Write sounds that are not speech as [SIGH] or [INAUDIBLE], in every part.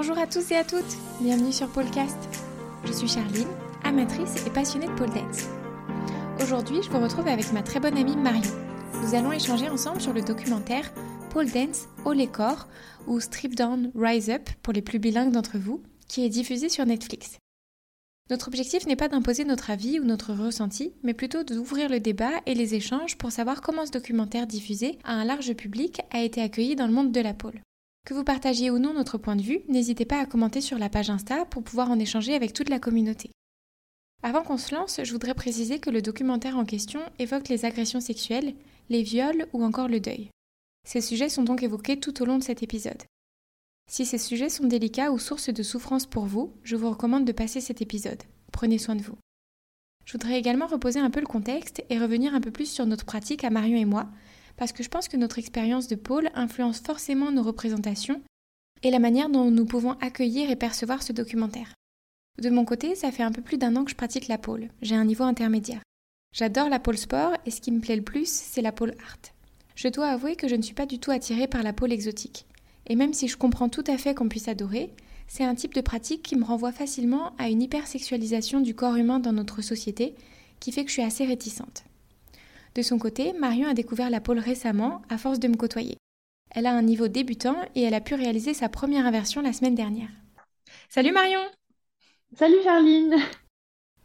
Bonjour à tous et à toutes, bienvenue sur Polecast. Je suis Charline, amatrice et passionnée de pole dance. Aujourd'hui, je vous retrouve avec ma très bonne amie Marion. Nous allons échanger ensemble sur le documentaire Pole Dance Haut les corps ou Strip Down Rise Up pour les plus bilingues d'entre vous, qui est diffusé sur Netflix. Notre objectif n'est pas d'imposer notre avis ou notre ressenti, mais plutôt d'ouvrir le débat et les échanges pour savoir comment ce documentaire diffusé à un large public a été accueilli dans le monde de la pole. Que vous partagiez ou non notre point de vue, n'hésitez pas à commenter sur la page Insta pour pouvoir en échanger avec toute la communauté. Avant qu'on se lance, je voudrais préciser que le documentaire en question évoque les agressions sexuelles, les viols ou encore le deuil. Ces sujets sont donc évoqués tout au long de cet épisode. Si ces sujets sont délicats ou sources de souffrance pour vous, je vous recommande de passer cet épisode. Prenez soin de vous. Je voudrais également reposer un peu le contexte et revenir un peu plus sur notre pratique à Marion et moi, parce que je pense que notre expérience de pôle influence forcément nos représentations et la manière dont nous pouvons accueillir et percevoir ce documentaire. De mon côté, ça fait un peu plus d'un an que je pratique la pôle. J'ai un niveau intermédiaire. J'adore la pôle sport et ce qui me plaît le plus, c'est la pôle art. Je dois avouer que je ne suis pas du tout attirée par la pôle exotique. Et même si je comprends tout à fait qu'on puisse adorer, c'est un type de pratique qui me renvoie facilement à une hypersexualisation du corps humain dans notre société qui fait que je suis assez réticente. De son côté, Marion a découvert la pole récemment à force de me côtoyer. Elle a un niveau débutant et elle a pu réaliser sa première inversion la semaine dernière. Salut Marion Salut Charline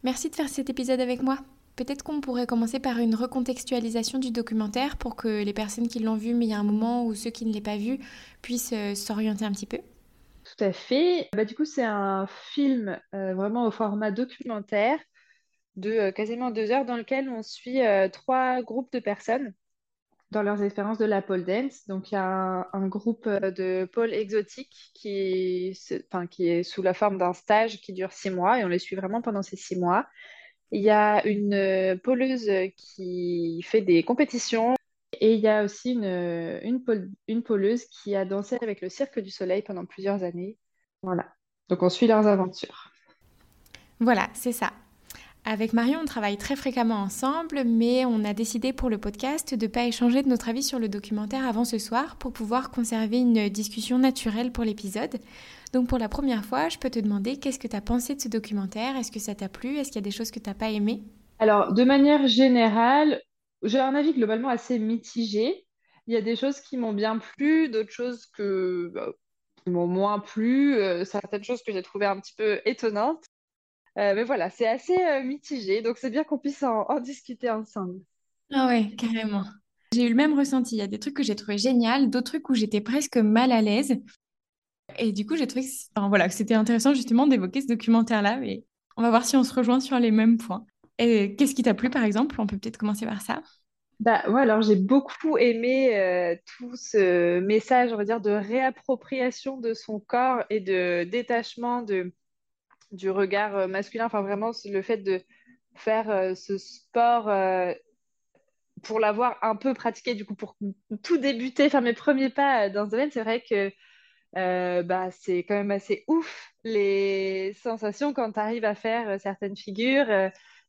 Merci de faire cet épisode avec moi. Peut-être qu'on pourrait commencer par une recontextualisation du documentaire pour que les personnes qui l'ont vu mais il y a un moment ou ceux qui ne l'ont pas vu puissent euh, s'orienter un petit peu. Tout à fait. Bah, du coup, c'est un film euh, vraiment au format documentaire de euh, quasiment deux heures dans lequel on suit euh, trois groupes de personnes dans leurs expériences de la pole dance. Donc, il y a un, groupe euh, de pole exotique qui, enfin, qui est sous la forme d'un stage qui dure six mois et on les suit vraiment pendant ces six mois. Il y a une poleuse qui fait des compétitions et il y a aussi une, une, une poleuse qui a dansé avec le Cirque du Soleil pendant plusieurs années. Voilà. Donc, on suit leurs aventures. Voilà, c'est ça. Avec Marion, on travaille très fréquemment ensemble, mais on a décidé pour le podcast de ne pas échanger de notre avis sur le documentaire avant ce soir pour pouvoir conserver une discussion naturelle pour l'épisode. Donc pour la première fois, je peux te demander qu'est-ce que tu as pensé de ce documentaire? Est-ce que ça t'a plu? Est-ce qu'il y a des choses que tu n'as pas aimées? Alors, de manière générale, j'ai un avis globalement assez mitigé. Il y a des choses qui m'ont bien plu, d'autres choses que, bah, qui m'ont moins plu, euh, certaines choses que j'ai trouvées un petit peu étonnantes. Euh, mais voilà, c'est assez euh, mitigé, donc c'est bien qu'on puisse en, discuter ensemble. Ah ouais, carrément. J'ai eu le même ressenti. Il y a des trucs que j'ai trouvé génial, d'autres trucs où j'étais presque mal à l'aise. Et du coup, j'ai trouvé que enfin, voilà, c'était intéressant justement d'évoquer ce documentaire-là. Mais on va voir si on se rejoint sur les mêmes points. Et qu'est-ce qui t'a plu, par exemple? On peut peut-être commencer par ça. Bah, ouais, alors j'ai beaucoup aimé euh, tout ce message, on va dire, de réappropriation de son corps et de détachement de, du regard euh, masculin. Enfin, vraiment, le fait de faire euh, ce sport euh, pour l'avoir un peu pratiqué, du coup, pour tout débuter, faire mes premiers pas dans ce domaine, c'est vrai que bah, c'est quand même assez ouf les sensations quand tu arrives à faire certaines figures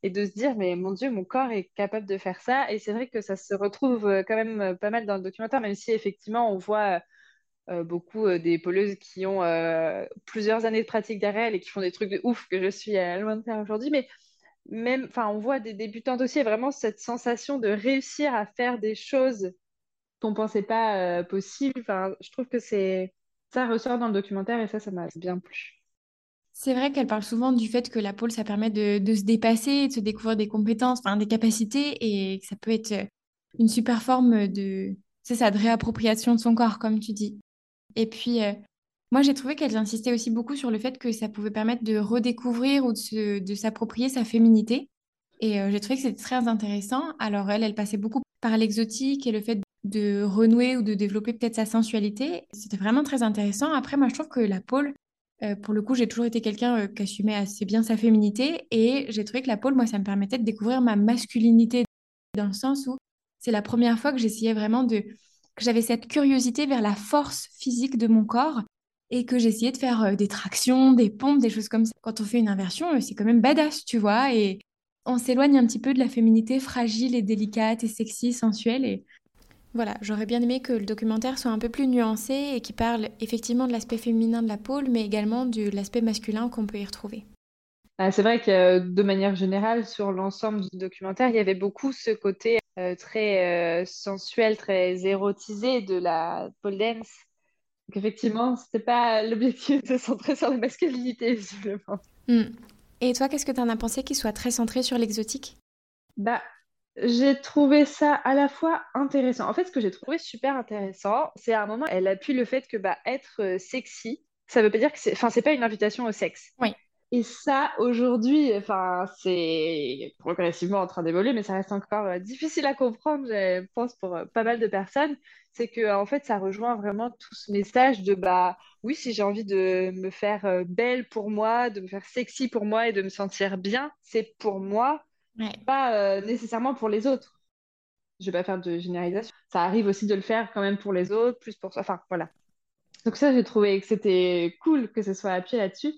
et de se dire, mais mon Dieu, mon corps est capable de faire ça. Et c'est vrai que ça se retrouve quand même pas mal dans le documentaire, même si effectivement on voit euh, beaucoup euh, des poleuses qui ont euh, plusieurs années de pratique derrière elles et qui font des trucs de ouf que je suis loin de faire aujourd'hui. Mais même, enfin, on voit des débutantes aussi, vraiment cette sensation de réussir à faire des choses qu'on pensait pas possibles. Enfin, je trouve que c'est ça ressort dans le documentaire et ça, ça m'a bien plu. C'est vrai qu'elle parle souvent du fait que la pole, ça permet de, se dépasser, de se découvrir des compétences, des capacités, et que ça peut être une super forme de, c'est ça, de réappropriation de son corps, comme tu dis. Et puis, euh, moi, j'ai trouvé qu'elles insistaient aussi beaucoup sur le fait que ça pouvait permettre de redécouvrir ou de, s'approprier sa féminité. Et euh, j'ai trouvé que c'était très intéressant. Alors, elle, elle passait beaucoup par l'exotique et le fait de renouer ou de développer peut-être sa sensualité. C'était vraiment très intéressant. Après, moi, je trouve que la pole, euh, pour le coup, j'ai toujours été quelqu'un qui assumait assez bien sa féminité. Et j'ai trouvé que la pole, moi, ça me permettait de découvrir ma masculinité dans le sens où c'est la première fois que j'essayais vraiment de que j'avais cette curiosité vers la force physique de mon corps et que j'essayais de faire euh, des tractions, des pompes, des choses comme ça. Quand on fait une inversion, euh, c'est quand même badass, tu vois, et on s'éloigne un petit peu de la féminité fragile et délicate et sexy, sensuelle. Et Voilà, j'aurais bien aimé que le documentaire soit un peu plus nuancé et qui parle effectivement de l'aspect féminin de la pôle, mais également de l'aspect masculin qu'on peut y retrouver. Ah, c'est vrai que de manière générale, sur l'ensemble du documentaire, il y avait beaucoup ce côté euh, très euh, sensuel, très érotisé de la pole dance. Donc effectivement, c'était pas l'objectif de se centrer sur la masculinité, visiblement. Hmm. Et toi, qu'est-ce que tu en as pensé qu'il soit très centré sur l'exotique? Bah, j'ai trouvé ça à la fois intéressant. En fait, ce que j'ai trouvé super intéressant, c'est à un moment, elle appuie le fait que bah, être euh, sexy, ça veut pas dire que c'est, enfin, c'est pas une invitation au sexe. Oui. Et ça, aujourd'hui, enfin, c'est progressivement en train d'évoluer, mais ça reste encore euh, difficile à comprendre, je pense, pour euh, pas mal de personnes. C'est que, en fait, ça rejoint vraiment tout ce message de, bah, oui, si j'ai envie de me faire belle pour moi, de me faire sexy pour moi et de me sentir bien, c'est pour moi pas euh, nécessairement pour les autres. Je vais pas faire de généralisation. Ça arrive aussi de le faire quand même pour les autres, plus pour soi. Enfin, voilà. Donc ça, j'ai trouvé que c'était cool que ce soit appuyé là-dessus.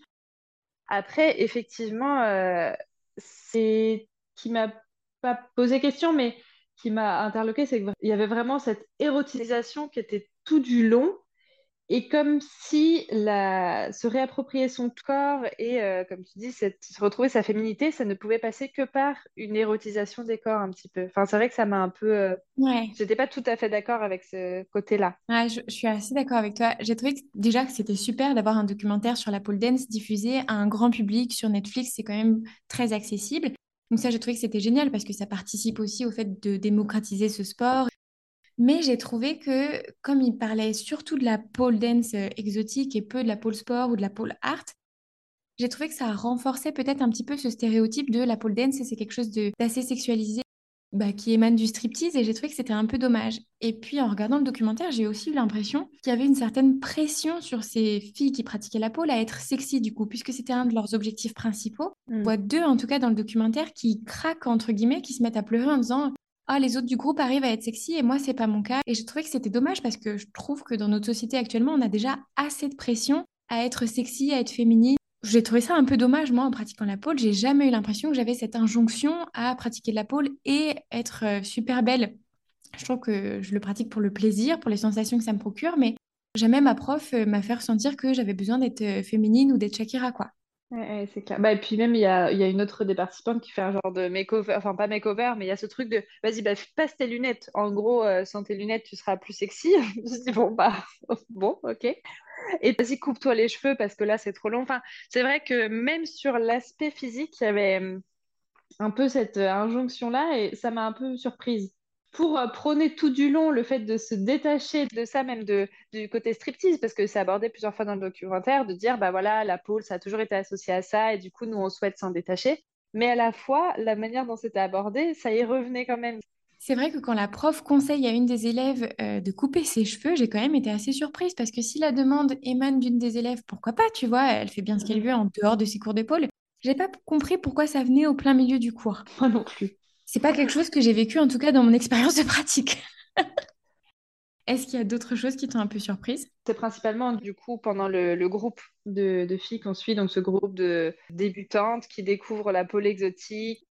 Après, effectivement, euh, c'est qui m'a pas posé question, mais qui m'a interloqué, c'est qu'il y avait vraiment cette érotisation qui était tout du long et comme si la... se réapproprier son corps et, euh, comme tu dis, se retrouver sa féminité, ça ne pouvait passer que par une érotisation des corps un petit peu. Enfin, c'est vrai que ça m'a un peu... Euh... Ouais. J'étais pas tout à fait d'accord avec ce côté-là. Ouais, je, je, suis assez d'accord avec toi. J'ai trouvé que, déjà que c'était super d'avoir un documentaire sur la pole dance diffusé à un grand public sur Netflix. C'est quand même très accessible. Donc ça, j'ai trouvé que c'était génial parce que ça participe aussi au fait de démocratiser ce sport mais j'ai trouvé que, comme il parlait surtout de la pole dance euh, exotique et peu de la pole sport ou de la pole art, j'ai trouvé que ça renforçait peut-être un petit peu ce stéréotype de la pole dance, c'est quelque chose d'assez sexualisé bah, qui émane du striptease et j'ai trouvé que c'était un peu dommage. Et puis en regardant le documentaire, j'ai aussi eu l'impression qu'il y avait une certaine pression sur ces filles qui pratiquaient la pole à être sexy du coup, puisque c'était un de leurs objectifs principaux. On mm. voit deux en tout cas dans le documentaire qui craquent entre guillemets, qui se mettent à pleurer en disant ah, les autres du groupe arrivent à être sexy et moi, c'est pas mon cas. Et je trouvais que c'était dommage parce que je trouve que dans notre société actuellement, on a déjà assez de pression à être sexy, à être féminine. J'ai trouvé ça un peu dommage, moi, en pratiquant la pole. J'ai jamais eu l'impression que j'avais cette injonction à pratiquer de la pole et être euh, super belle. Je trouve que je le pratique pour le plaisir, pour les sensations que ça me procure, mais jamais ma prof euh, m'a fait ressentir que j'avais besoin d'être euh, féminine ou d'être Shakira, quoi. C'est clair. Bah, et puis même, il y a, y a une autre des participantes qui fait un genre de makeover, enfin pas makeover, mais il y a ce truc de vas-y, bah, passe tes lunettes. En gros, euh, sans tes lunettes, tu seras plus sexy. [LAUGHS] Je dis, bon, bah, [LAUGHS] bon, ok. Et vas-y, coupe-toi les cheveux parce que là, c'est trop long. Enfin, c'est vrai que même sur l'aspect physique, il y avait hum, un peu cette euh, injonction-là et ça m'a un peu surprise pour euh, prôner tout du long le fait de se détacher de ça, même de, du côté striptease, parce que c'est abordé plusieurs fois dans le documentaire, de dire, bah voilà, la pôle, ça a toujours été associé à ça, et du coup, nous, on souhaite s'en détacher. Mais à la fois, la manière dont c'était abordé, ça y revenait quand même. C'est vrai que quand la prof conseille à une des élèves euh, de couper ses cheveux, j'ai quand même été assez surprise parce que si la demande émane d'une des élèves, pourquoi pas, tu vois, elle fait bien ce qu'elle veut en dehors de ses cours d'épaule. J'ai pas compris pourquoi ça venait au plein milieu du cours. Moi non plus c'est pas quelque chose que j'ai vécu en tout cas dans mon expérience de pratique. [LAUGHS] Est-ce qu'il y a d'autres choses qui t'ont un peu surprise? C'est principalement du coup pendant le, groupe de, filles qu'on suit, donc ce groupe de débutantes qui découvrent la pôle exotique.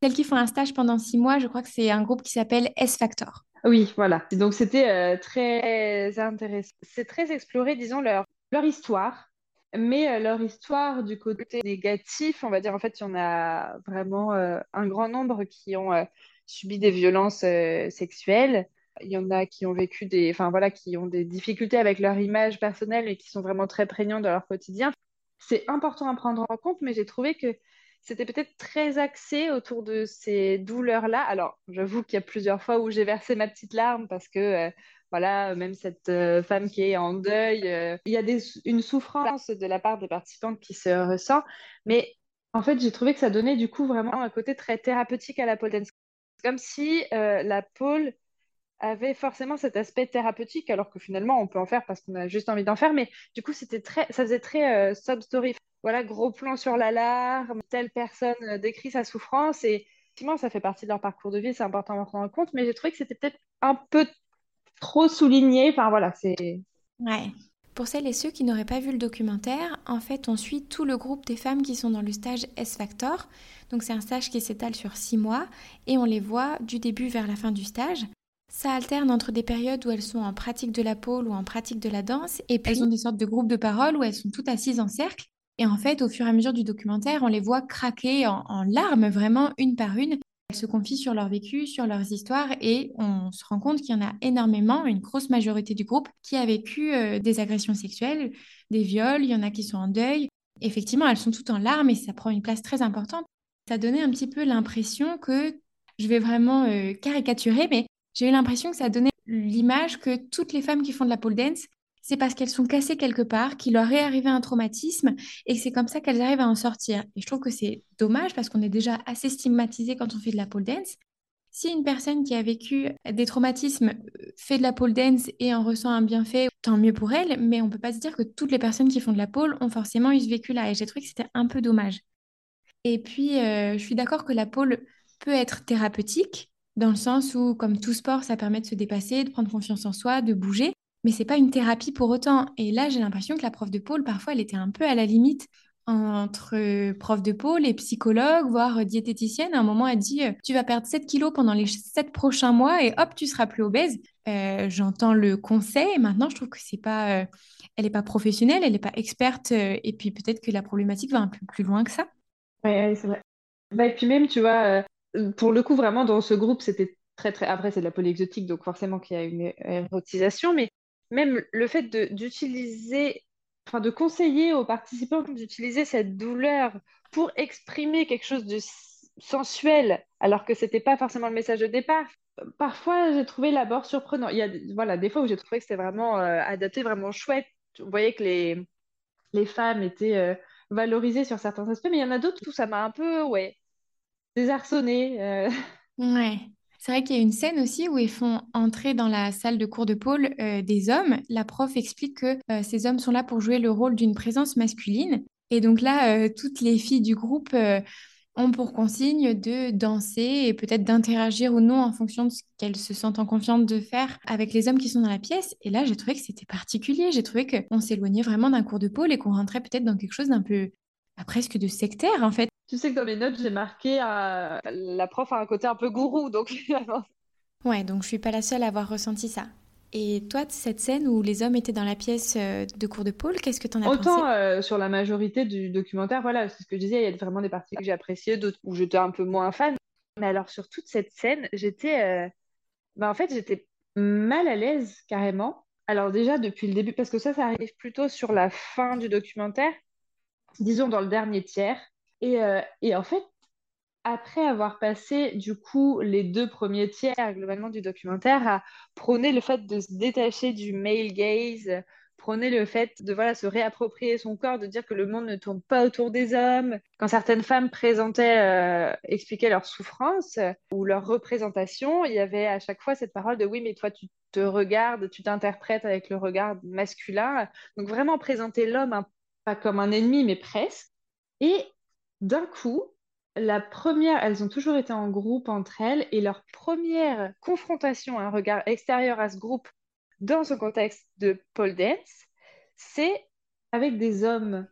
Celles qui font un stage pendant six mois, je crois que c'est un groupe qui s'appelle S-Factor. Oui, voilà. Donc c'était euh, très intéressant. C'est très exploré, disons, leur, leur histoire, mais euh, leur histoire du côté négatif, on va dire, en fait, il y en a vraiment euh, un grand nombre qui ont euh, subi des violences sexuelles. Il y en a qui ont vécu des, enfin voilà, qui ont des difficultés avec leur image personnelle et qui sont vraiment très prégnants dans leur quotidien. C'est important à prendre en compte, mais j'ai trouvé que c'était peut-être très axé autour de ces douleurs-là. Alors, j'avoue qu'il y a plusieurs fois où j'ai versé ma petite larme parce que voilà, même cette euh, femme qui est en deuil, euh, il y a une souffrance de la part des participantes qui se ressent. Mais en fait, j'ai trouvé que ça donnait du coup vraiment un côté très thérapeutique à la pole dance. Comme si euh, la pole avait forcément cet aspect thérapeutique, alors que finalement, on peut en faire parce qu'on a juste envie d'en faire. Mais du coup, c'était très, ça faisait très sub story. Voilà, gros plan sur l'alarme, telle personne décrit sa souffrance et effectivement, ça fait partie de leur parcours de vie, c'est important à prendre en compte, mais j'ai trouvé que c'était peut-être un peu trop souligné. Enfin voilà, c'est. Ouais. Pour celles et ceux qui n'auraient pas vu le documentaire, en fait, on suit tout le groupe des femmes qui sont dans le stage S-Factor. Donc, c'est un stage qui s'étale sur six mois et on les voit du début vers la fin du stage. Ça alterne entre des périodes où elles sont en pratique de la pole ou en pratique de la danse, et puis elles ont des sortes de groupes de parole où elles sont toutes assises en cercle. Et en fait, au fur et à mesure du documentaire, on les voit craquer en, larmes, vraiment une par une. Se confient sur leur vécu, sur leurs histoires, et on se rend compte qu'il y en a énormément, une grosse majorité du groupe, qui a vécu euh, des agressions sexuelles, des viols, il y en a qui sont en deuil. Effectivement, elles sont toutes en larmes et ça prend une place très importante. Ça donnait un petit peu l'impression que, je vais vraiment euh, caricaturer, mais j'ai eu l'impression que ça donnait l'image que toutes les femmes qui font de la pole dance, c'est parce qu'elles sont cassées quelque part, qu'il leur est arrivé un traumatisme et que c'est comme ça qu'elles arrivent à en sortir. Et je trouve que c'est dommage parce qu'on est déjà assez stigmatisé quand on fait de la pole dance. Si une personne qui a vécu des traumatismes euh, fait de la pole dance et en ressent un bienfait, tant mieux pour elle, mais on ne peut pas se dire que toutes les personnes qui font de la pole ont forcément eu ce vécu-là. Et j'ai trouvé que c'était un peu dommage. Et puis, euh, je suis d'accord que la pole peut être thérapeutique, dans le sens où, comme tout sport, ça permet de se dépasser, de prendre confiance en soi, de bouger, mais c'est pas une thérapie pour autant. Et là, j'ai l'impression que la prof de pôle, parfois, elle était un peu à la limite entre prof de pôle et psychologue, voire diététicienne. À un moment, elle dit euh, Tu vas perdre 7 kilos pendant les 7 prochains mois et hop, tu seras plus obèse. Euh, j'entends le conseil. Maintenant, je trouve que c'est pas, euh, elle n'est pas professionnelle, elle n'est pas experte. et puis peut-être que la problématique va un peu plus loin que ça. Oui, c'est vrai. Bah, et puis même, tu vois, pour le coup, vraiment, dans ce groupe, c'était très, très. Après, c'est de la polyexotique, donc forcément qu'il y a une érotisation, mais même le fait d'utiliser, enfin, de conseiller aux participants d'utiliser cette douleur pour exprimer quelque chose de sensuel, alors que c'était pas forcément le message de départ. Parfois, j'ai trouvé l'abord surprenant. Il y a voilà, des fois où j'ai trouvé que c'était vraiment euh, adapté, vraiment chouette. On voyait que les, les femmes étaient euh, valorisées sur certains aspects, mais il y en a d'autres où ça m'a un peu, ouais, désarçonné. Euh. C'est vrai qu'il y a une scène aussi où ils font entrer dans la salle de cours de pôle euh, des hommes. La prof explique que euh, ces hommes sont là pour jouer le rôle d'une présence masculine. Et donc là, toutes les filles du groupe ont pour consigne de danser et peut-être d'interagir ou non en fonction de ce qu'elles se sentent en confiance de faire avec les hommes qui sont dans la pièce. Et là, j'ai trouvé que c'était particulier. J'ai trouvé qu'on s'éloignait vraiment d'un cours de pôle et qu'on rentrait peut-être dans quelque chose d'un peu bah, presque de sectaire en fait. Tu sais que dans mes notes, j'ai marqué euh, la prof a un côté un peu gourou, donc [LAUGHS] Ouais, donc je suis pas la seule à avoir ressenti ça. Et toi, cette scène où les hommes étaient dans la pièce euh, de cours de pôle, qu'est-ce que tu en as pensé Autant euh, sur la majorité du documentaire, voilà, c'est ce que je disais, il y a vraiment des parties que j'ai appréciées, d'autres où j'étais un peu moins fan. Mais alors sur toute cette scène, j'étais, bah, en fait, j'étais mal à l'aise carrément. Alors déjà depuis le début, parce que ça, ça arrive plutôt sur la fin du documentaire, disons dans le dernier tiers. Euh, et, en fait, après avoir passé du coup les deux premiers tiers globalement du documentaire à prôner le fait de se détacher du male gaze, prôner le fait de voilà se réapproprier son corps, de dire que le monde ne tourne pas autour des hommes. Quand certaines femmes présentaient, euh, expliquaient leur souffrance ou leur représentation, il y avait à chaque fois cette parole de oui mais toi tu te regardes, tu t'interprètes avec le regard masculin. Donc vraiment présenter l'homme pas comme un ennemi mais presque. Et d'un coup, la première, elles ont toujours été en groupe entre elles, et leur première confrontation, un regard extérieur à ce groupe dans ce contexte de pole dance, c'est avec des hommes.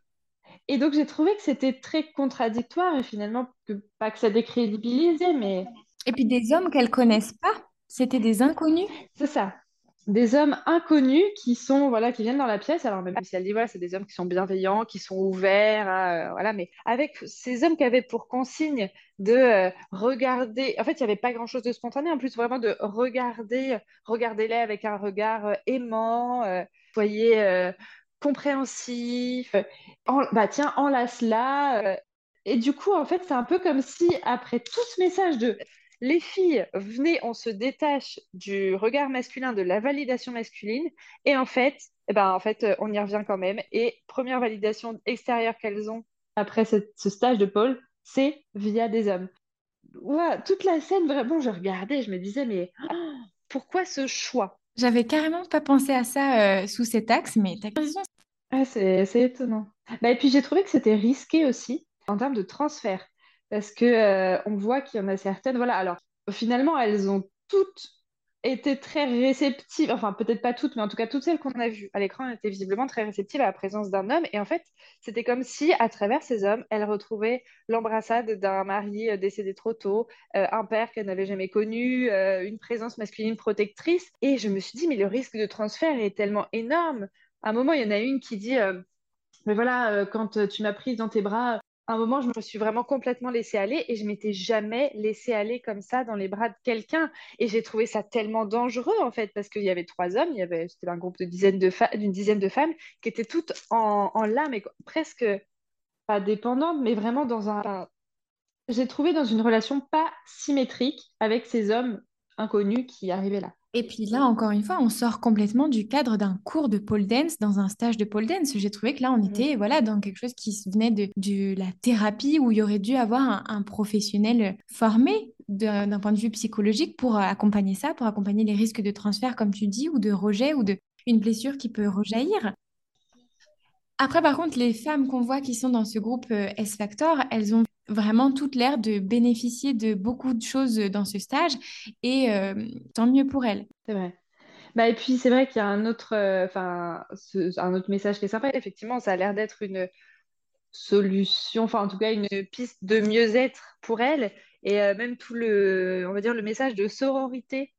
Et donc j'ai trouvé que c'était très contradictoire et finalement que, pas que ça décrédibilisait, mais et puis des hommes qu'elles connaissent pas, c'était des inconnus. C'est ça des hommes inconnus qui sont voilà qui viennent dans la pièce. Alors même si elle dit voilà c'est des hommes qui sont bienveillants qui sont ouverts euh, voilà mais avec ces hommes qui avaient pour consigne de euh, regarder en fait il n'y avait pas grand chose de spontané. En plus vraiment de regarder regardez-les avec un regard euh, aimant soyez compréhensif bah tiens enlace-la et du coup en fait c'est un peu comme si après tout ce message de les filles, venez, on se détache du regard masculin, de la validation masculine, et en fait, eh ben, en fait, euh, on y revient quand même. Et première validation extérieure qu'elles ont après ce, stage de Paul, c'est via des hommes. toute la scène, vraiment, je regardais, je me disais, mais oh, pourquoi ce choix? J'avais carrément pas pensé à ça euh, sous cet axe, mais t'as raison. Ah, c'est étonnant. Bah, et puis j'ai trouvé que c'était risqué aussi en termes de transfert parce que euh, on voit qu'il y en a certaines. Voilà, alors finalement, elles ont toutes étaient très réceptives, enfin peut-être pas toutes, mais en tout cas toutes celles qu'on a vues à l'écran étaient visiblement très réceptives à la présence d'un homme. Et en fait, c'était comme si, à travers ces hommes, elles retrouvaient l'embrassade d'un mari euh, décédé trop tôt, euh, un père qu'elle n'avait jamais connu, une présence masculine protectrice. Et je me suis dit, mais le risque de transfert est tellement énorme. À un moment, il y en a une qui dit, mais voilà, quand tu m'as prise dans tes bras, un moment, je me suis vraiment complètement laissée aller et je m'étais jamais laissée aller comme ça dans les bras de quelqu'un. Et j'ai trouvé ça tellement dangereux, en fait, parce qu'il y avait trois hommes, il y avait, un groupe de dizaines de d'une dizaine de femmes qui étaient toutes en, en larmes et presque pas dépendantes, mais vraiment dans un. J'ai trouvé dans une relation pas symétrique avec ces hommes inconnus qui arrivaient là. Et puis là, encore une fois, on sort complètement du cadre d'un cours de pole dance dans un stage de pole dance. J'ai trouvé que là, on mm. était voilà, dans quelque chose qui venait de, de la thérapie où il y aurait dû avoir un, professionnel formé d'un point de vue psychologique pour accompagner ça, pour accompagner les risques de transfert, comme tu dis, ou de rejet, ou de une blessure qui peut rejaillir. Après, par contre, les femmes qu'on voit qui sont dans ce groupe euh, S-Factor, elles ont vraiment toute l'air de bénéficier de beaucoup de choses dans ce stage et euh, tant mieux pour elles. C'est vrai. Bah, et puis, c'est vrai qu'il y a un autre, euh, enfin, un autre message qui est sympa. Effectivement, ça a l'air d'être une solution, enfin, en tout cas, une piste de mieux-être pour elles. Et même tout le, on va dire, le message de sororité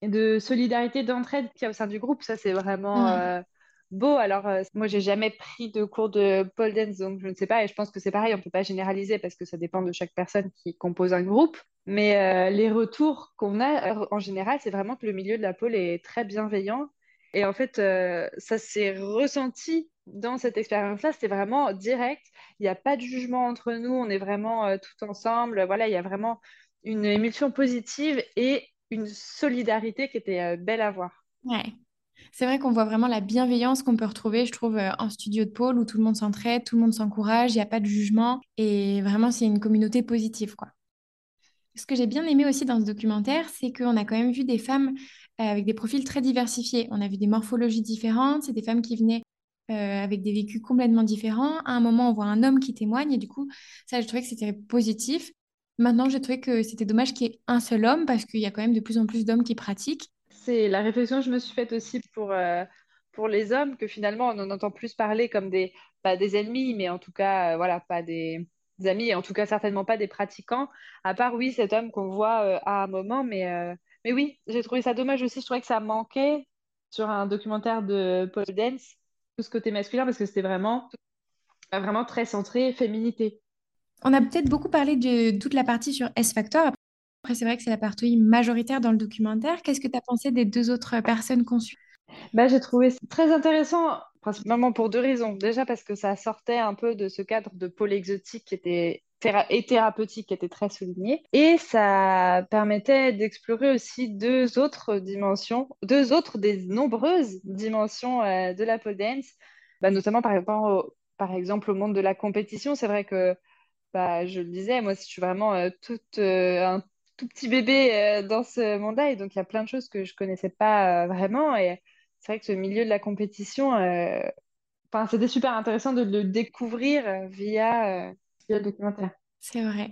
et de solidarité, d'entraide qu'il y a au sein du groupe, ça, c'est vraiment beau. Alors, euh, moi, j'ai jamais pris de cours de pole dance, donc je ne sais pas. Et je pense que c'est pareil, on ne peut pas généraliser parce que ça dépend de chaque personne qui compose un groupe. Mais euh, les retours qu'on a euh, en général, c'est vraiment que le milieu de la pole est très bienveillant. Et en fait, ça s'est ressenti dans cette expérience-là. C'était vraiment direct. Il n'y a pas de jugement entre nous. On est vraiment tout ensemble. Voilà, il y a vraiment une émulsion positive et une solidarité qui était belle à voir. Ouais, c'est vrai qu'on voit vraiment la bienveillance qu'on peut retrouver, je trouve, euh, en studio de pôle où tout le monde s'entraide, tout le monde s'encourage, il n'y a pas de jugement et vraiment c'est une communauté positive, quoi. Ce que j'ai bien aimé aussi dans ce documentaire, c'est qu'on a quand même vu des femmes euh, avec des profils très diversifiés. On a vu des morphologies différentes, c'est des femmes qui venaient euh, avec des vécus complètement différents. À un moment, on voit un homme qui témoigne et du coup, ça, je trouvais que c'était positif. Maintenant, j'ai trouvé que c'était dommage qu'il y ait un seul homme parce qu'il y a quand même de plus en plus d'hommes qui pratiquent c'est la réflexion que je me suis faite aussi pour, euh, pour les hommes, que finalement, on en entend plus parler comme des, pas des ennemis, mais en tout cas, euh, voilà, pas des, amis, et en tout cas, certainement pas des pratiquants, à part, oui, cet homme qu'on voit euh, à un moment, mais, mais oui, j'ai trouvé ça dommage aussi, je trouvais que ça manquait sur un documentaire de Paul Dance, tout ce côté masculin, parce que c'était vraiment, vraiment très centré féminité. On a peut-être beaucoup parlé de toute la partie sur S-Factor. Après, c'est vrai que c'est la partie majoritaire dans le documentaire. Qu'est-ce que tu as pensé des deux autres personnes suit? Bah, J'ai trouvé très intéressant, principalement pour deux raisons. Déjà parce que ça sortait un peu de ce cadre de pôle exotique qui était et thérapeutique qui était très souligné. Et ça permettait d'explorer aussi deux autres dimensions, deux autres des nombreuses dimensions euh, de la pole dance, bah, notamment par exemple, au, monde de la compétition. C'est vrai que bah, je le disais, moi, je suis vraiment euh, toute, euh, un tout petit bébé euh, dans ce monde-là. Et donc, il y a plein de choses que je connaissais pas euh, vraiment. Et c'est vrai que ce milieu de la compétition, euh, enfin, c'était super intéressant de le découvrir via, via le documentaire. C'est vrai.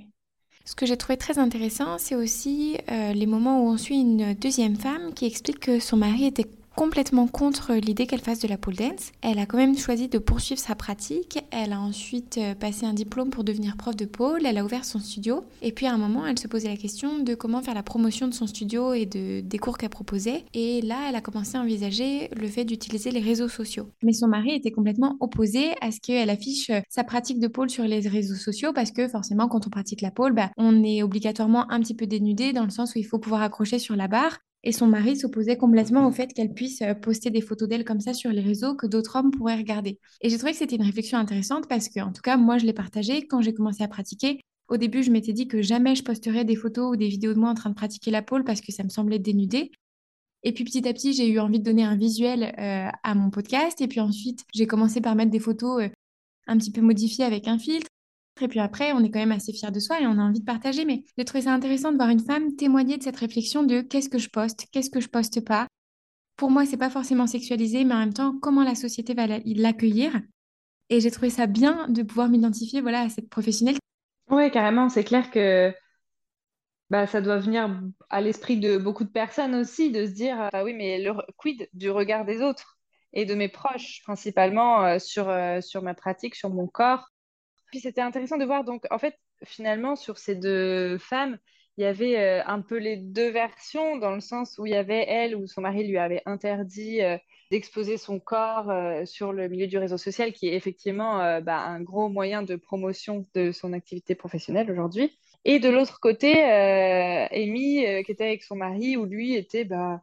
Ce que j'ai trouvé très intéressant, c'est aussi les moments où on suit une deuxième femme qui explique que son mari était complètement contre l'idée qu'elle fasse de la pole dance. Elle a quand même choisi de poursuivre sa pratique. Elle a ensuite euh, passé un diplôme pour devenir prof de pole. Elle a ouvert son studio. Et puis à un moment, elle se posait la question de comment faire la promotion de son studio et de, des cours qu'elle proposait. Et là, elle a commencé à envisager le fait d'utiliser les réseaux sociaux. Mais son mari était complètement opposé à ce qu'elle affiche euh, sa pratique de pole sur les réseaux sociaux parce que forcément, quand on pratique la pole, bah, on est obligatoirement un petit peu dénudé dans le sens où il faut pouvoir accrocher sur la barre. Et son mari s'opposait complètement au fait qu'elle puisse euh, poster des photos d'elle comme ça sur les réseaux que d'autres hommes pourraient regarder. Et j'ai trouvé que c'était une réflexion intéressante parce que, en tout cas, moi, je l'ai partagée quand j'ai commencé à pratiquer. Au début, je m'étais dit que jamais je posterais des photos ou des vidéos de moi en train de pratiquer la pole parce que ça me semblait dénudé. Et puis petit à petit, j'ai eu envie de donner un visuel euh, à mon podcast. Et puis ensuite, j'ai commencé par mettre des photos euh, un petit peu modifiées avec un filtre. Et puis après, on est quand même assez fiers de soi et on a envie de partager. Mais j'ai trouvé ça intéressant de voir une femme témoigner de cette réflexion de qu'est-ce que je poste, qu'est-ce que je poste pas. Pour moi, c'est pas forcément sexualisé, mais en même temps, comment la société va l'accueillir. Et j'ai trouvé ça bien de pouvoir m'identifier voilà, à cette professionnelle. Oui, carrément. C'est clair que bah, ça doit venir à l'esprit de beaucoup de personnes aussi, de se dire, ah oui, mais le quid du regard des autres et de mes proches, principalement euh, sur, euh, sur ma pratique, sur mon corps. Puis c'était intéressant de voir, donc, en fait, finalement, sur ces deux femmes, il y avait euh, un peu les deux versions, dans le sens où il y avait elle, où son mari lui avait interdit d'exposer son corps sur le milieu du réseau social, qui est effectivement bah, un gros moyen de promotion de son activité professionnelle aujourd'hui. Et de l'autre côté, Amy, qui était avec son mari, où lui était bah,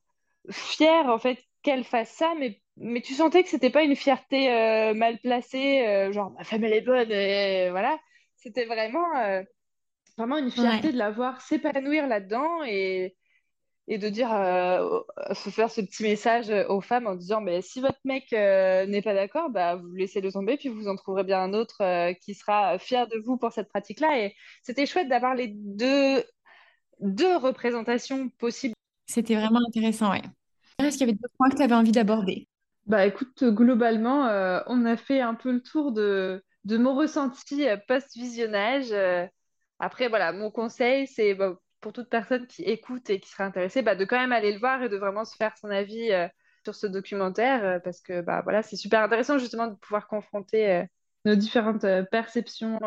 fier, en fait, qu'elle fasse ça, mais mais tu sentais que c'était pas une fierté euh, mal placée, euh, genre ma femme elle est bonne, et voilà. C'était vraiment, euh, vraiment une fierté de la voir s'épanouir là-dedans et, et de dire, se faire ce petit message aux femmes en disant mais si votre mec n'est pas d'accord, bah, vous laissez le tomber, puis vous en trouverez bien un autre qui sera fier de vous pour cette pratique-là. Et c'était chouette d'avoir les deux, deux représentations possibles. C'était vraiment intéressant, ouais. Est-ce qu'il y avait d'autres points que tu avais envie d'aborder? Bah écoute, globalement, euh, on a fait un peu le tour de, de mon ressenti euh, post-visionnage. Euh. après, voilà, mon conseil, c'est bah, pour toute personne qui écoute et qui sera intéressée, bah, de quand même aller le voir et de vraiment se faire son avis sur ce documentaire, parce que bah, voilà, c'est super intéressant justement de pouvoir confronter nos différentes perceptions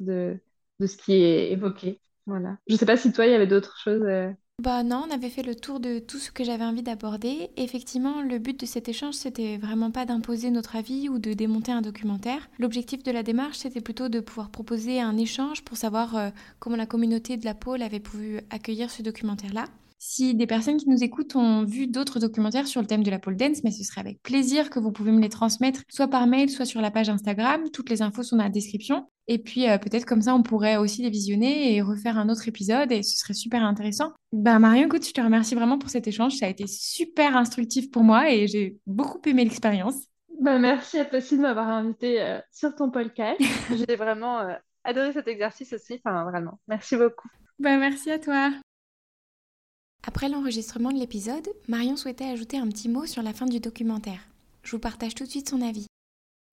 de, de ce qui est évoqué. Voilà. Je ne sais pas si toi, il y avait d'autres choses. Bah non, on avait fait le tour de tout ce que j'avais envie d'aborder. Effectivement, le but de cet échange, c'était vraiment pas d'imposer notre avis ou de démonter un documentaire. L'objectif de la démarche, c'était plutôt de pouvoir proposer un échange pour savoir euh, comment la communauté de la pôle avait pu accueillir ce documentaire-là. Si des personnes qui nous écoutent ont vu d'autres documentaires sur le thème de la pole dance, mais ce serait avec plaisir que vous pouvez me les transmettre, soit par mail, soit sur la page Instagram. Toutes les infos sont dans la description. Et puis euh, peut-être comme ça, on pourrait aussi les visionner et refaire un autre épisode et ce serait super intéressant. Ben Marion, écoute, je te remercie vraiment pour cet échange. Ça a été super instructif pour moi et j'ai beaucoup aimé l'expérience. Ben, merci à toi aussi de m'avoir invité euh, sur ton podcast. [LAUGHS] j'ai vraiment euh, adoré cet exercice aussi. Enfin, vraiment, merci beaucoup. Ben, merci à toi. Après l'enregistrement de l'épisode, Marion souhaitait ajouter un petit mot sur la fin du documentaire. Je vous partage tout de suite son avis.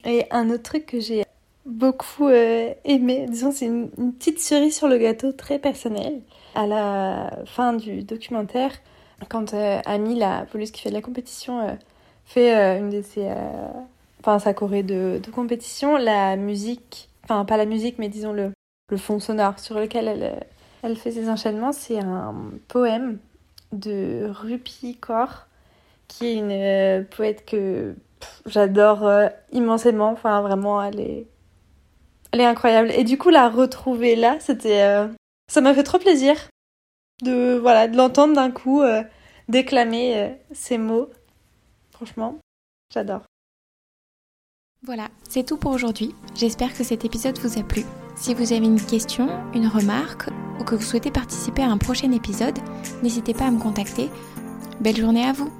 Et un autre truc que j'ai beaucoup euh, aimé, disons c'est une, petite cerise sur le gâteau très personnelle. À la fin du documentaire, quand euh, Ami, la police qui fait de la compétition, euh, fait une de ses... Enfin sa choré de, de, compétition, la musique, enfin pas la musique mais disons le, le fond sonore sur lequel elle, elle fait ses enchaînements, c'est un poème de Rupi Kaur, qui est une euh, poète que j'adore euh, immensément. Enfin, vraiment, elle est... elle est incroyable. Et du coup, la retrouver là, c'était. Euh, ça m'a fait trop plaisir de, voilà, de l'entendre d'un coup déclamer ces mots. Franchement, j'adore. Voilà, c'est tout pour aujourd'hui. J'espère que cet épisode vous a plu. Si vous avez une question, une remarque ou que vous souhaitez participer à un prochain épisode, n'hésitez pas à me contacter. Belle journée à vous